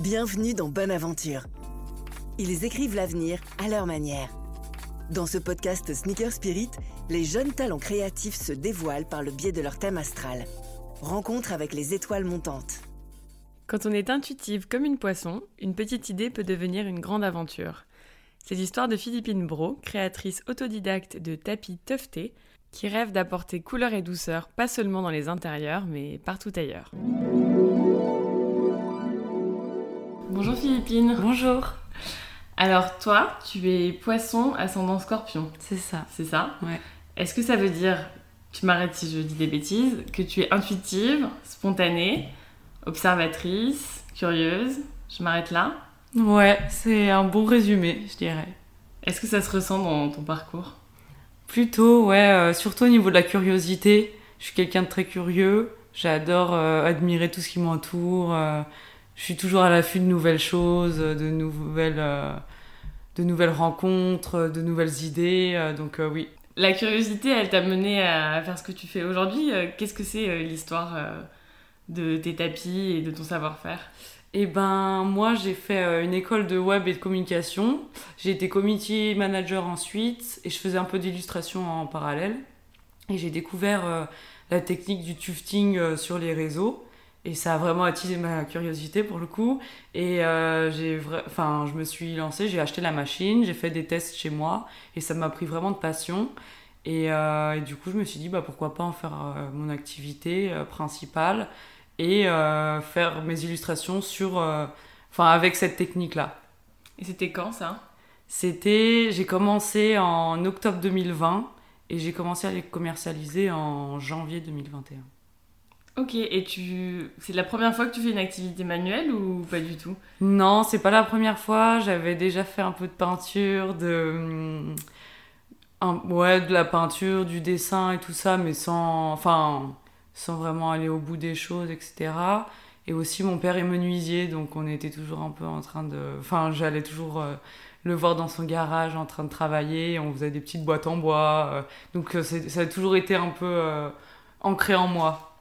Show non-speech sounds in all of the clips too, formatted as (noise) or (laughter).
Bienvenue dans Bonne Aventure. Ils écrivent l'avenir à leur manière. Dans ce podcast Sneaker Spirit, les jeunes talents créatifs se dévoilent par le biais de leur thème astral. Rencontre avec les étoiles montantes. Quand on est intuitive comme une poisson, une petite idée peut devenir une grande aventure. C'est l'histoire de Philippine Bro, créatrice autodidacte de tapis tuftés, qui rêve d'apporter couleur et douceur pas seulement dans les intérieurs, mais partout ailleurs. Bonjour Philippine. Bonjour. Alors toi, tu es poisson ascendant scorpion. C'est ça. C'est ça Ouais. Est-ce que ça veut dire, tu m'arrêtes si je dis des bêtises, que tu es intuitive, spontanée, observatrice, curieuse? Je m'arrête là. Ouais, c'est un bon résumé, je dirais. Est-ce que ça se ressent dans ton parcours? Plutôt, ouais, euh, surtout au niveau de la curiosité. Je suis quelqu'un de très curieux. J'adore euh, admirer tout ce qui m'entoure. euh, je suis toujours à l'affût de nouvelles choses, de nouvelles, euh, de nouvelles rencontres, de nouvelles idées. euh, donc euh, oui. La curiosité, elle t'a mené à faire ce que tu fais aujourd'hui. Qu'est-ce que c'est l'histoire de tes tapis et de ton savoir-faire? Eh ben, moi, j'ai fait une école de web et de communication. J'ai été community manager ensuite et je faisais un peu d'illustration en parallèle. Et j'ai découvert la technique du tufting sur les réseaux. Et ça a vraiment attisé ma curiosité pour le coup. Et euh, j'ai enfin, je me suis lancée, j'ai acheté la machine, j'ai fait des tests chez moi et ça m'a pris vraiment de passion. Et, euh, et du coup, je me suis dit, bah, pourquoi pas en faire euh, mon activité euh, principale et faire mes illustrations sur, enfin, avec cette technique-là. Et c'était quand ça? C'était, j'ai commencé en octobre 2020 et j'ai commencé à les commercialiser en janvier 2021. Ok, et tu... c'est la première fois que tu fais une activité manuelle ou pas du tout? Non, c'est pas la première fois. J'avais déjà fait un peu de peinture, de, ouais, de la peinture, du dessin et tout ça, mais sans, enfin, sans vraiment aller au bout des choses, etc. Et aussi, mon père est menuisier, donc on était toujours un peu en train de, enfin, j'allais toujours euh, le voir dans son garage en train de travailler. On faisait des petites boîtes en bois, euh, donc euh, ça a toujours été un peu ancré en moi.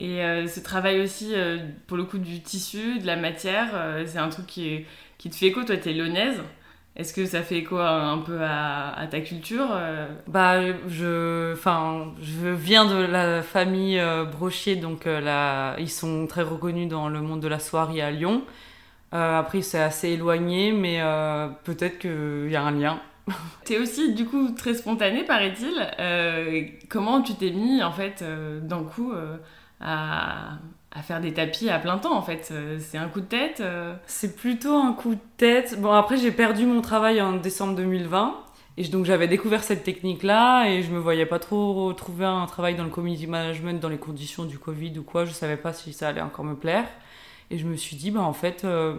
Et euh, ce travail aussi, euh, pour le coup, du tissu, de la matière, euh, c'est un truc qui, est- qui te fait écho. Toi, t'es lyonnaise. Est-ce que ça fait écho un, un peu à, à ta culture Bah, je, enfin, je viens de la famille Brochier, donc là, ils sont très reconnus dans le monde de la soirée à Lyon. Après, c'est assez éloigné, mais peut-être qu'il y a un lien. (laughs) T'es aussi, du coup, très spontanée, paraît-il. Comment tu t'es mis, en fait, d'un coup, à, faire des tapis à plein temps, en fait Euh, C'est un coup de tête euh C'est plutôt un coup de tête. Bon, après, j'ai perdu mon travail en décembre 2020. Et donc, j'avais découvert cette technique-là et je me voyais pas trop trouver un travail dans le community management dans les conditions du Covid ou quoi. Je savais pas si ça allait encore me plaire. Et je me suis dit, bah, en fait, euh,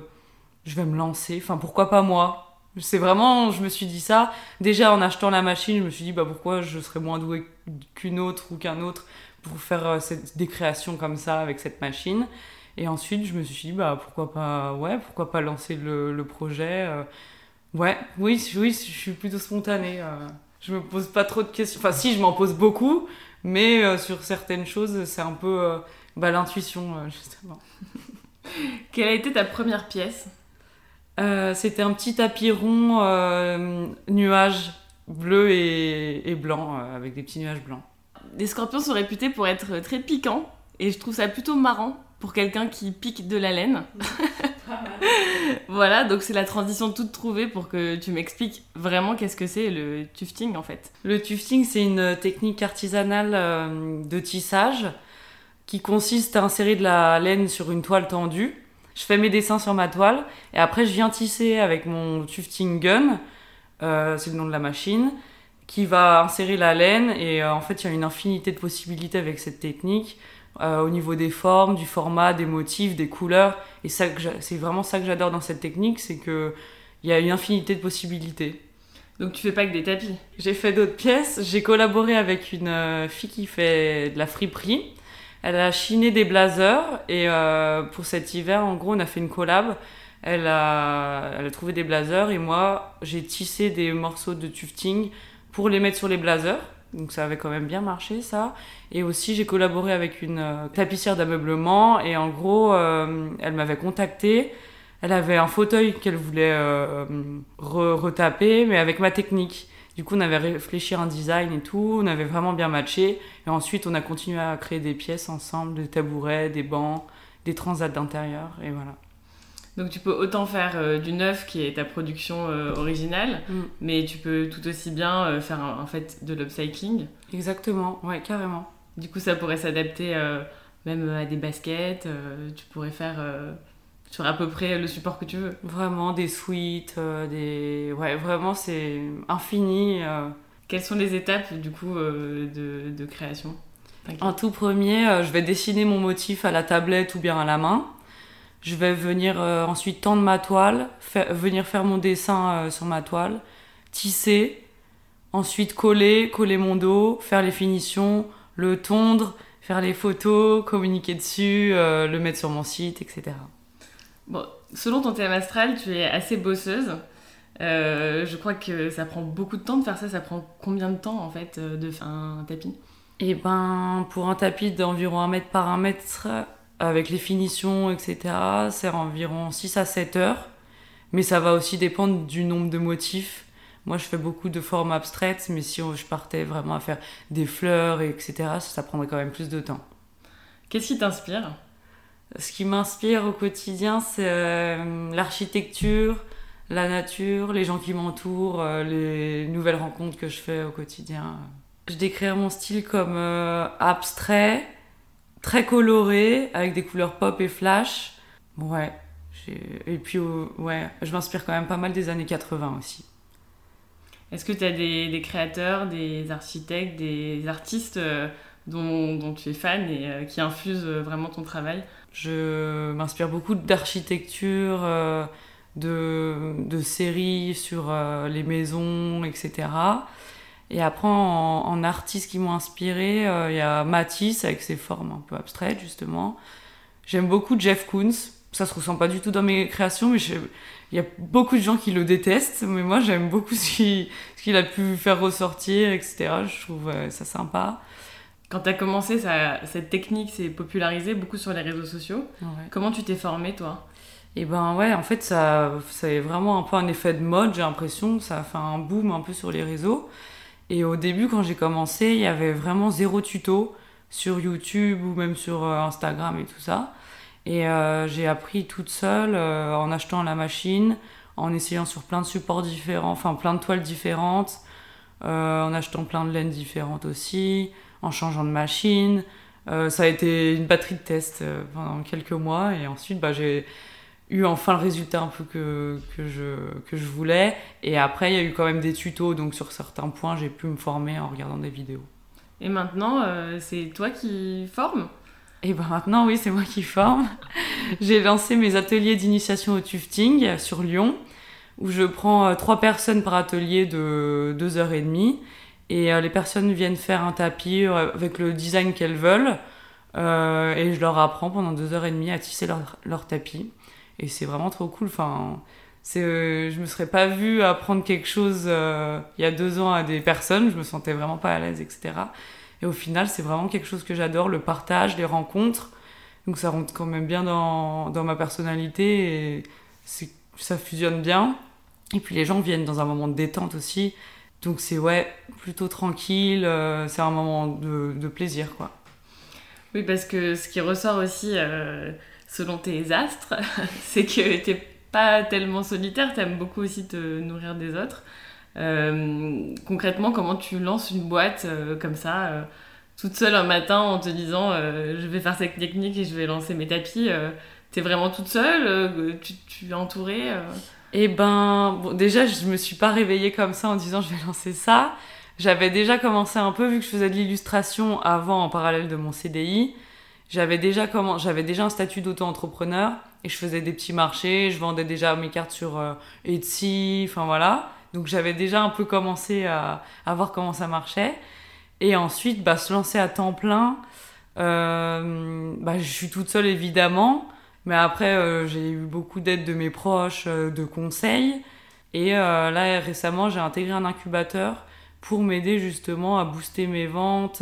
je vais me lancer. Enfin, pourquoi pas moi? C'est vraiment, je me suis dit ça. Déjà, en achetant la machine, je me suis dit, bah, pourquoi je serais moins douée qu'une autre ou qu'un autre? Pour faire euh, cette- des créations comme ça avec cette machine. Et ensuite, je me suis dit, bah, pourquoi pas, ouais, pourquoi pas lancer le, le projet. euh. ouais, oui, oui, je suis plutôt spontanée. euh. Je me pose pas trop de questions. Enfin, si, je m'en pose beaucoup, mais euh, sur certaines choses, c'est un peu bah, l'intuition, justement. (laughs) Quelle a été ta première pièce? C'était un petit tapis rond, nuage bleu et, et blanc, avec des petits nuages blancs. Les scorpions sont réputés pour être très piquants, et je trouve ça plutôt marrant pour quelqu'un qui pique de la laine. (laughs) voilà, donc c'est la transition toute trouvée pour que tu m'expliques vraiment qu'est-ce que c'est le tufting en fait. Le tufting, c'est une technique artisanale euh, de tissage qui consiste à insérer de la laine sur une toile tendue. Je fais mes dessins sur ma toile et après je viens tisser avec mon tufting gun, euh, c'est le nom de la machine, qui va insérer la laine et euh, en fait il y a une infinité de possibilités avec cette technique euh, au niveau des formes, du format, des motifs, des couleurs et ça c'est vraiment ça que j'adore dans cette technique, c'est que il y a une infinité de possibilités. Donc tu fais pas que des tapis? J'ai fait d'autres pièces. J'ai collaboré avec une euh, fille qui fait de la friperie. Elle a chiné des blazers et euh, pour cet hiver, en gros, on a fait une collab. Elle a, elle a trouvé des blazers et moi, j'ai tissé des morceaux de tufting pour les mettre sur les blazers. Donc ça avait quand même bien marché ça. Et aussi j'ai collaboré avec une euh, tapissière d'ameublement et en gros euh, elle m'avait contacté Elle avait un fauteuil qu'elle voulait euh, retaper, mais avec ma technique. Du coup, on avait réfléchi un design et tout, on avait vraiment bien matché. Et ensuite, on a continué à créer des pièces ensemble, des tabourets, des bancs, des transats d'intérieur, et voilà. Donc tu peux autant faire euh, du neuf qui est ta production euh, originale, mm. mais tu peux tout aussi bien euh, faire en fait de l'upcycling. Exactement, ouais, carrément. Du coup, ça pourrait s'adapter même à des baskets. tu pourrais faire sur à peu près le support que tu veux. Vraiment des suites, des ouais, vraiment c'est infini. Quelles sont les étapes du coup de, de création? En tout premier, je vais dessiner mon motif à la tablette ou bien à la main. Je vais venir euh, ensuite tendre ma toile, venir faire mon dessin euh, sur ma toile, tisser, ensuite coller, coller mon dos, faire les finitions, le tondre, faire les photos, communiquer dessus, euh, le mettre sur mon site, etc. Bon, selon ton thème astral, tu es assez bosseuse. je crois que ça prend beaucoup de temps de faire ça. Ça prend combien de temps en fait de faire un tapis? Eh ben, pour un tapis d'environ un mètre par un mètre, avec les finitions, etc., c'est environ 6 à 7 heures. Mais ça va aussi dépendre du nombre de motifs. Moi, je fais beaucoup de formes abstraites, mais si je partais vraiment à faire des fleurs, etc., ça, prendrait quand même plus de temps. Qu'est-ce qui t'inspire? Ce qui m'inspire au quotidien, c'est euh, l'architecture, la nature, les gens qui m'entourent, euh, les nouvelles rencontres que je fais au quotidien. Je décrirais mon style comme euh, abstrait, très coloré, avec des couleurs pop et flash. Ouais. Et puis, ouais, je m'inspire quand même pas mal des années 80 aussi. Est-ce que tu as des, créateurs, des architectes, des artistes euh, dont, tu es fan et euh, qui infusent euh, vraiment ton travail? Je m'inspire beaucoup d'architecture, de, de, séries sur les maisons, etc. Et après, en, artistes qui m'ont inspiré, euh, il y a Matisse avec ses formes un peu abstraites, justement. J'aime beaucoup Jeff Koons. Ça se ressent pas du tout dans mes créations, mais il y a beaucoup de gens qui le détestent. Mais moi, j'aime beaucoup ce qu'il a pu faire ressortir, etc. Je trouve euh, ça sympa. Quand tu as commencé, ça, cette technique s'est popularisée beaucoup sur les réseaux sociaux. Comment tu t'es formé, toi? Et ben ouais, en fait, ça, c'est vraiment un peu un effet de mode, j'ai l'impression. Ça a fait un boom un peu sur les réseaux. Et au début, quand j'ai commencé, il y avait vraiment zéro tuto sur YouTube ou même sur euh, Instagram et tout ça. Et euh, j'ai appris toute seule euh, en achetant la machine, en essayant sur plein de supports différents, enfin plein de toiles différentes, en achetant plein de laines différentes aussi, en changeant de machine. ça a été une batterie de tests pendant quelques mois et ensuite bah, j'ai eu enfin le résultat un peu que, que, je, que je voulais. Et après, il y a eu quand même des tutos, donc sur certains points, j'ai pu me former en regardant des vidéos. Et maintenant, euh, c'est toi qui formes? Et ben maintenant, oui, c'est moi qui forme. (laughs) j'ai lancé mes ateliers d'initiation au tufting sur Lyon, où je prends euh, trois personnes par atelier de deux heures et demie. Et euh, les personnes viennent faire un tapis avec le design qu'elles veulent. et je leur apprends pendant deux heures et demie à tisser leur, leur tapis. Et c'est vraiment trop cool. Enfin, c'est, euh, je me serais pas vue apprendre quelque chose euh, il y a deux ans à des personnes. Je me sentais vraiment pas à l'aise, etc. Et au final, c'est vraiment quelque chose que j'adore, le partage, les rencontres. Donc ça rentre quand même bien dans, dans ma personnalité et ça fusionne bien. Et puis les gens viennent dans un moment de détente aussi. Donc c'est ouais, plutôt tranquille, euh, c'est un moment de, de, plaisir quoi. Oui, parce que ce qui ressort aussi selon tes astres, (laughs) c'est que t'es pas tellement solitaire, t'aimes beaucoup aussi te nourrir des autres. Euh, concrètement, comment tu lances une boîte euh, comme ça, euh, toute seule un matin en te disant je vais faire cette technique et je vais lancer mes tapis T'es vraiment toute seule tu, tu, es entourée Eh ben, bon, déjà, je me suis pas réveillée comme ça en disant je vais lancer ça. J'avais déjà commencé un peu, vu que je faisais de l'illustration avant en parallèle de mon CDI. J'avais déjà comment j'avais déjà un statut d'auto-entrepreneur et je faisais des petits marchés, je vendais déjà mes cartes sur euh, Etsy, enfin voilà. Donc j'avais déjà un peu commencé à, à, voir comment ça marchait. Et ensuite, bah, se lancer à temps plein, euh, bah, je suis toute seule évidemment, mais après euh, j'ai eu beaucoup d'aide de mes proches, euh, de conseils. Et là récemment, j'ai intégré un incubateur pour m'aider justement à booster mes ventes,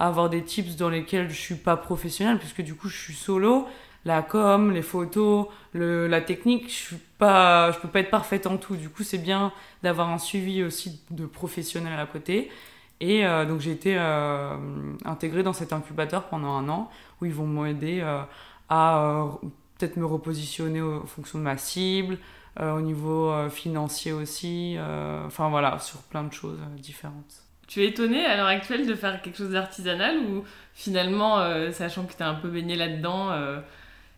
avoir des tips dans lesquels je suis pas professionnelle, puisque du coup je suis solo, la com, les photos, le, la technique, je suis pas, je peux pas être parfaite en tout. Du coup, c'est bien d'avoir un suivi aussi de professionnels à côté. Et euh, donc j'ai été euh, intégrée dans cet incubateur pendant un an où ils vont m'aider euh, à peut-être me repositionner en fonction de ma cible, au niveau financier aussi, enfin voilà, sur plein de choses différentes. Tu es étonnée à l'heure actuelle de faire quelque chose d'artisanal ou finalement, sachant que tu es un peu baigné là-dedans,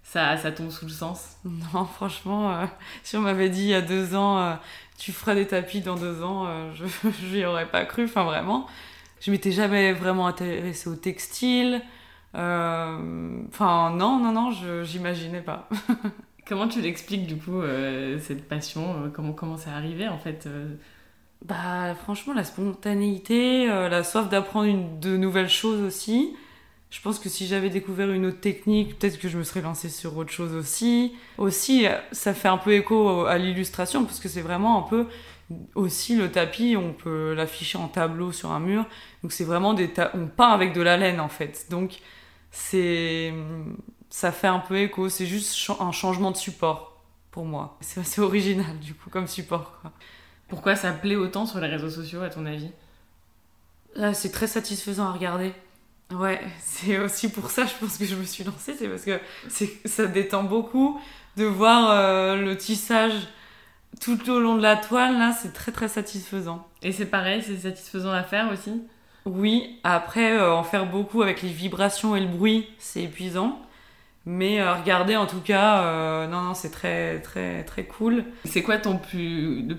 ça, ça tombe sous le sens? Non, (laughs) franchement, euh, si on m'avait dit il y a deux ans, euh, tu feras des tapis dans deux ans, euh, je (laughs) n'y aurais pas cru, enfin vraiment. Je m'étais jamais vraiment intéressée au textile. Enfin, non, non, non, je j'imaginais pas. (laughs) comment tu l'expliques du coup, cette passion? Comment, comment ça arrivé en fait Bah, franchement, la spontanéité, la soif d'apprendre de nouvelles choses aussi. Je pense que si j'avais découvert une autre technique, peut-être que je me serais lancée sur autre chose aussi. Aussi, ça fait un peu écho à l'illustration, parce que c'est vraiment un peu aussi le tapis, on peut l'afficher en tableau sur un mur. Donc c'est vraiment des on peint avec de la laine en fait. Donc c'est ça fait un peu écho, c'est juste un changement de support pour moi. C'est assez original du coup comme support. Pourquoi ça plaît autant sur les réseaux sociaux à ton avis C'est très satisfaisant à regarder. Ouais, (laughs) c'est aussi pour ça, je pense que je me suis lancée, c'est parce que ça détend beaucoup de voir euh, le tissage tout au long de la toile, là, c'est très très satisfaisant. Et c'est pareil, c'est satisfaisant à faire aussi Oui, après, euh, en faire beaucoup avec les vibrations et le bruit, c'est épuisant. Mais euh, regarder en tout cas, non, non, c'est très très très cool. C'est quoi ton plus, le,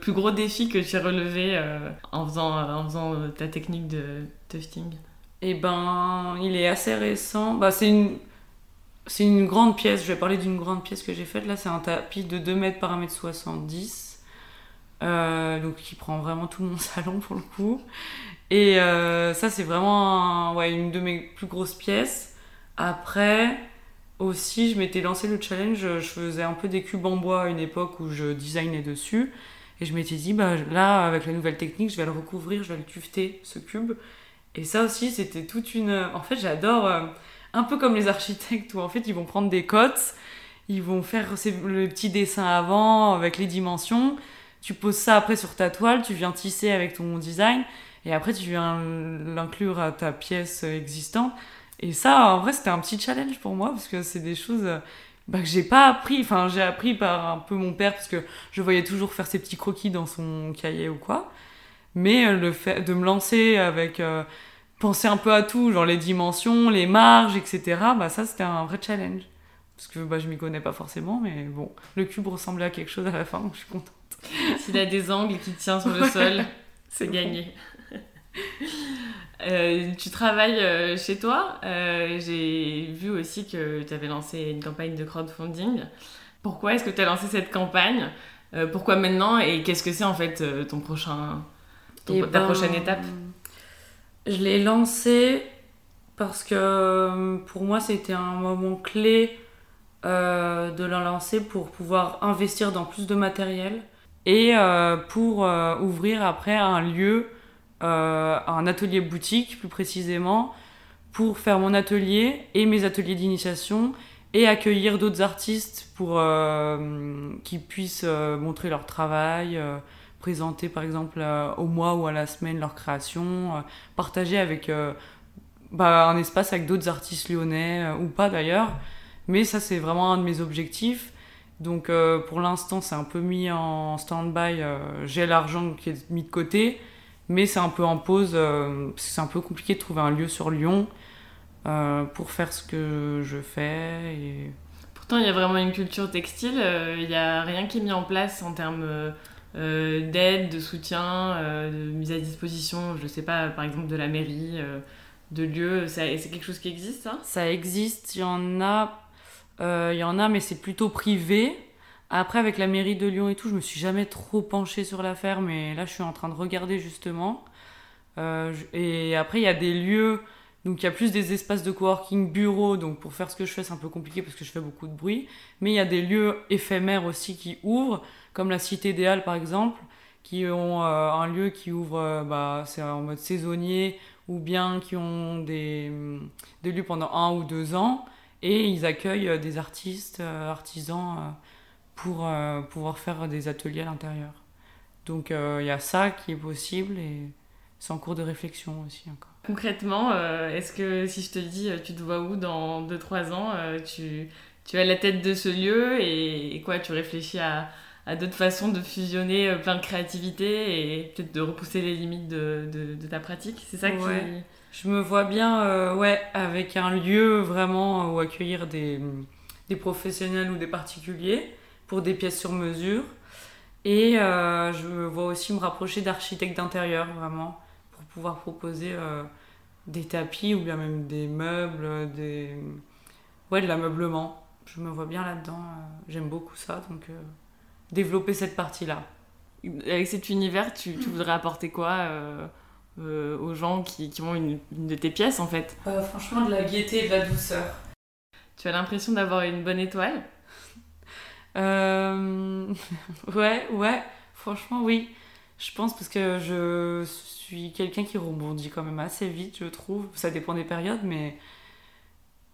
plus gros défi que tu as relevé en faisant, en faisant ta technique de tufting eh ben, il est assez récent. Bah, c'est une, c'est une grande pièce. Je vais parler d'une grande pièce que j'ai faite. Là, c'est un tapis de 2 mètres par 1 mètre 70. Euh, donc, qui prend vraiment tout mon (laughs) salon pour le coup. Et euh, ça, c'est vraiment ouais, une de mes plus grosses pièces. Après, aussi, je m'étais lancé le challenge. Je faisais un peu des cubes en bois à une époque où je designais dessus. Et je m'étais dit, bah, là, avec la nouvelle technique, je vais le recouvrir, je vais le tufter, ce cube. Et ça aussi, c'était toute une. En fait, j'adore. Euh, un peu comme les architectes où en fait ils vont prendre des cotes, ils vont faire le petit dessin avant avec les dimensions. Tu poses ça après sur ta toile, tu viens tisser avec ton design et après tu viens l'inclure à ta pièce existante. Et ça, en vrai, c'était un petit challenge pour moi parce que c'est des choses bah, que j'ai pas appris. Enfin, j'ai appris par un peu mon père parce que je voyais toujours faire ses petits croquis dans son cahier ou quoi. Mais euh, le fait de me lancer avec euh, penser un peu à tout, genre les dimensions, les marges, etc. Bah ça c'était un vrai challenge. Parce que bah, je m'y connais pas forcément, mais bon, le cube ressemblait à quelque chose à la fin, donc je suis contente. S'il a des angles qui tient sur le sol, (laughs) c'est gagné. (laughs) Euh, tu travailles chez toi. J'ai vu aussi que tu avais lancé une campagne de crowdfunding. Pourquoi est-ce que tu as lancé cette campagne? Pourquoi maintenant? Et qu'est-ce que c'est en fait ton prochain ta ben, prochaine étape? Je l'ai lancé parce que euh, pour moi c'était un moment clé euh, de la lancer pour pouvoir investir dans plus de matériel et euh, pour ouvrir après un lieu, un atelier boutique plus précisément, pour faire mon atelier et mes ateliers d'initiation et accueillir d'autres artistes pour qu'ils puissent montrer leur travail présenter par exemple euh, au mois ou à la semaine leur création, euh, partager avec euh, bah, un espace avec d'autres artistes lyonnais ou pas d'ailleurs. Mais ça c'est vraiment un de mes objectifs. Donc pour l'instant c'est un peu mis en stand-by, j'ai l'argent qui est mis de côté, mais c'est un peu en pause parce que c'est un peu compliqué de trouver un lieu sur Lyon pour faire ce que je fais. Et... Pourtant il y a vraiment une culture textile, il n'y a rien qui est mis en place en termes euh, d'aide, de soutien, euh, de mise à disposition, je ne sais pas, par exemple de la mairie, euh, de lieux C'est quelque chose qui existe, ça? Ça existe, il y en a, il y en a, mais c'est plutôt privé. Après, avec la mairie de Lyon et tout, je me suis jamais trop penchée sur l'affaire, mais là, je suis en train de regarder justement. et après, il y a des lieux, donc il y a plus des espaces de coworking bureau, donc pour faire ce que je fais, c'est un peu compliqué parce que je fais beaucoup de bruit. Mais il y a des lieux éphémères aussi qui ouvrent comme la Cité des Halles par exemple, qui ont euh, un lieu qui ouvre, euh, bah, c'est en mode saisonnier, ou bien qui ont des, des, lieux pendant un ou deux ans. Et ils accueillent des artistes, artisans pour pouvoir faire des ateliers à l'intérieur. Donc il y a ça qui est possible et c'est en cours de réflexion aussi encore. Concrètement, est-ce que si je te dis tu te vois où dans 2-3 ans, tu, tu as la tête de ce lieu et, quoi, tu réfléchis à, à d'autres façons de fusionner euh, plein de créativité et peut-être de repousser les limites de, de, ta pratique? C'est ça qui. Je me vois bien euh, ouais, avec un lieu vraiment où accueillir des, des, professionnels ou des particuliers pour des pièces sur mesure. Et euh, je me vois aussi me rapprocher d'architectes d'intérieur, vraiment, pour pouvoir proposer des tapis ou bien même des meubles, des... Ouais, de l'ameublement je me vois bien là-dedans. Euh, j'aime beaucoup ça, donc euh, développer cette partie-là. Avec cet univers, tu, voudrais apporter quoi euh, aux gens qui, ont une, de tes pièces en fait? Franchement, de la gaieté et de la douceur. Tu as l'impression d'avoir une bonne étoile? (laughs) Ouais, ouais, franchement, oui. Je pense parce que je suis quelqu'un qui rebondit quand même assez vite, je trouve. Ça dépend des périodes, mais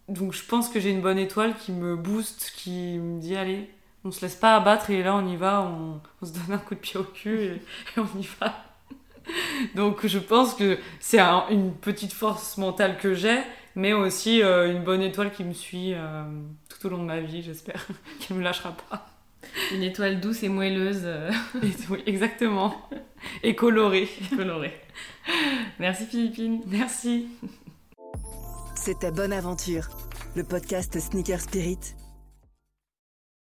donc je pense que j'ai une bonne étoile qui me booste, qui me dit allez, on se laisse pas abattre et là on y va, on, se donne un coup de pied au cul et, (laughs) on y va. (laughs) Donc je pense que c'est une petite force mentale que j'ai, mais aussi euh, une bonne étoile qui me suit euh, tout au long de ma vie, j'espère, (laughs) qu'elle me lâchera pas. Une étoile douce et moelleuse. Euh. oui, exactement. Et colorée. colorée. Merci Philippine. Merci. C'était Bonne Aventure, le podcast Sneaker Spirit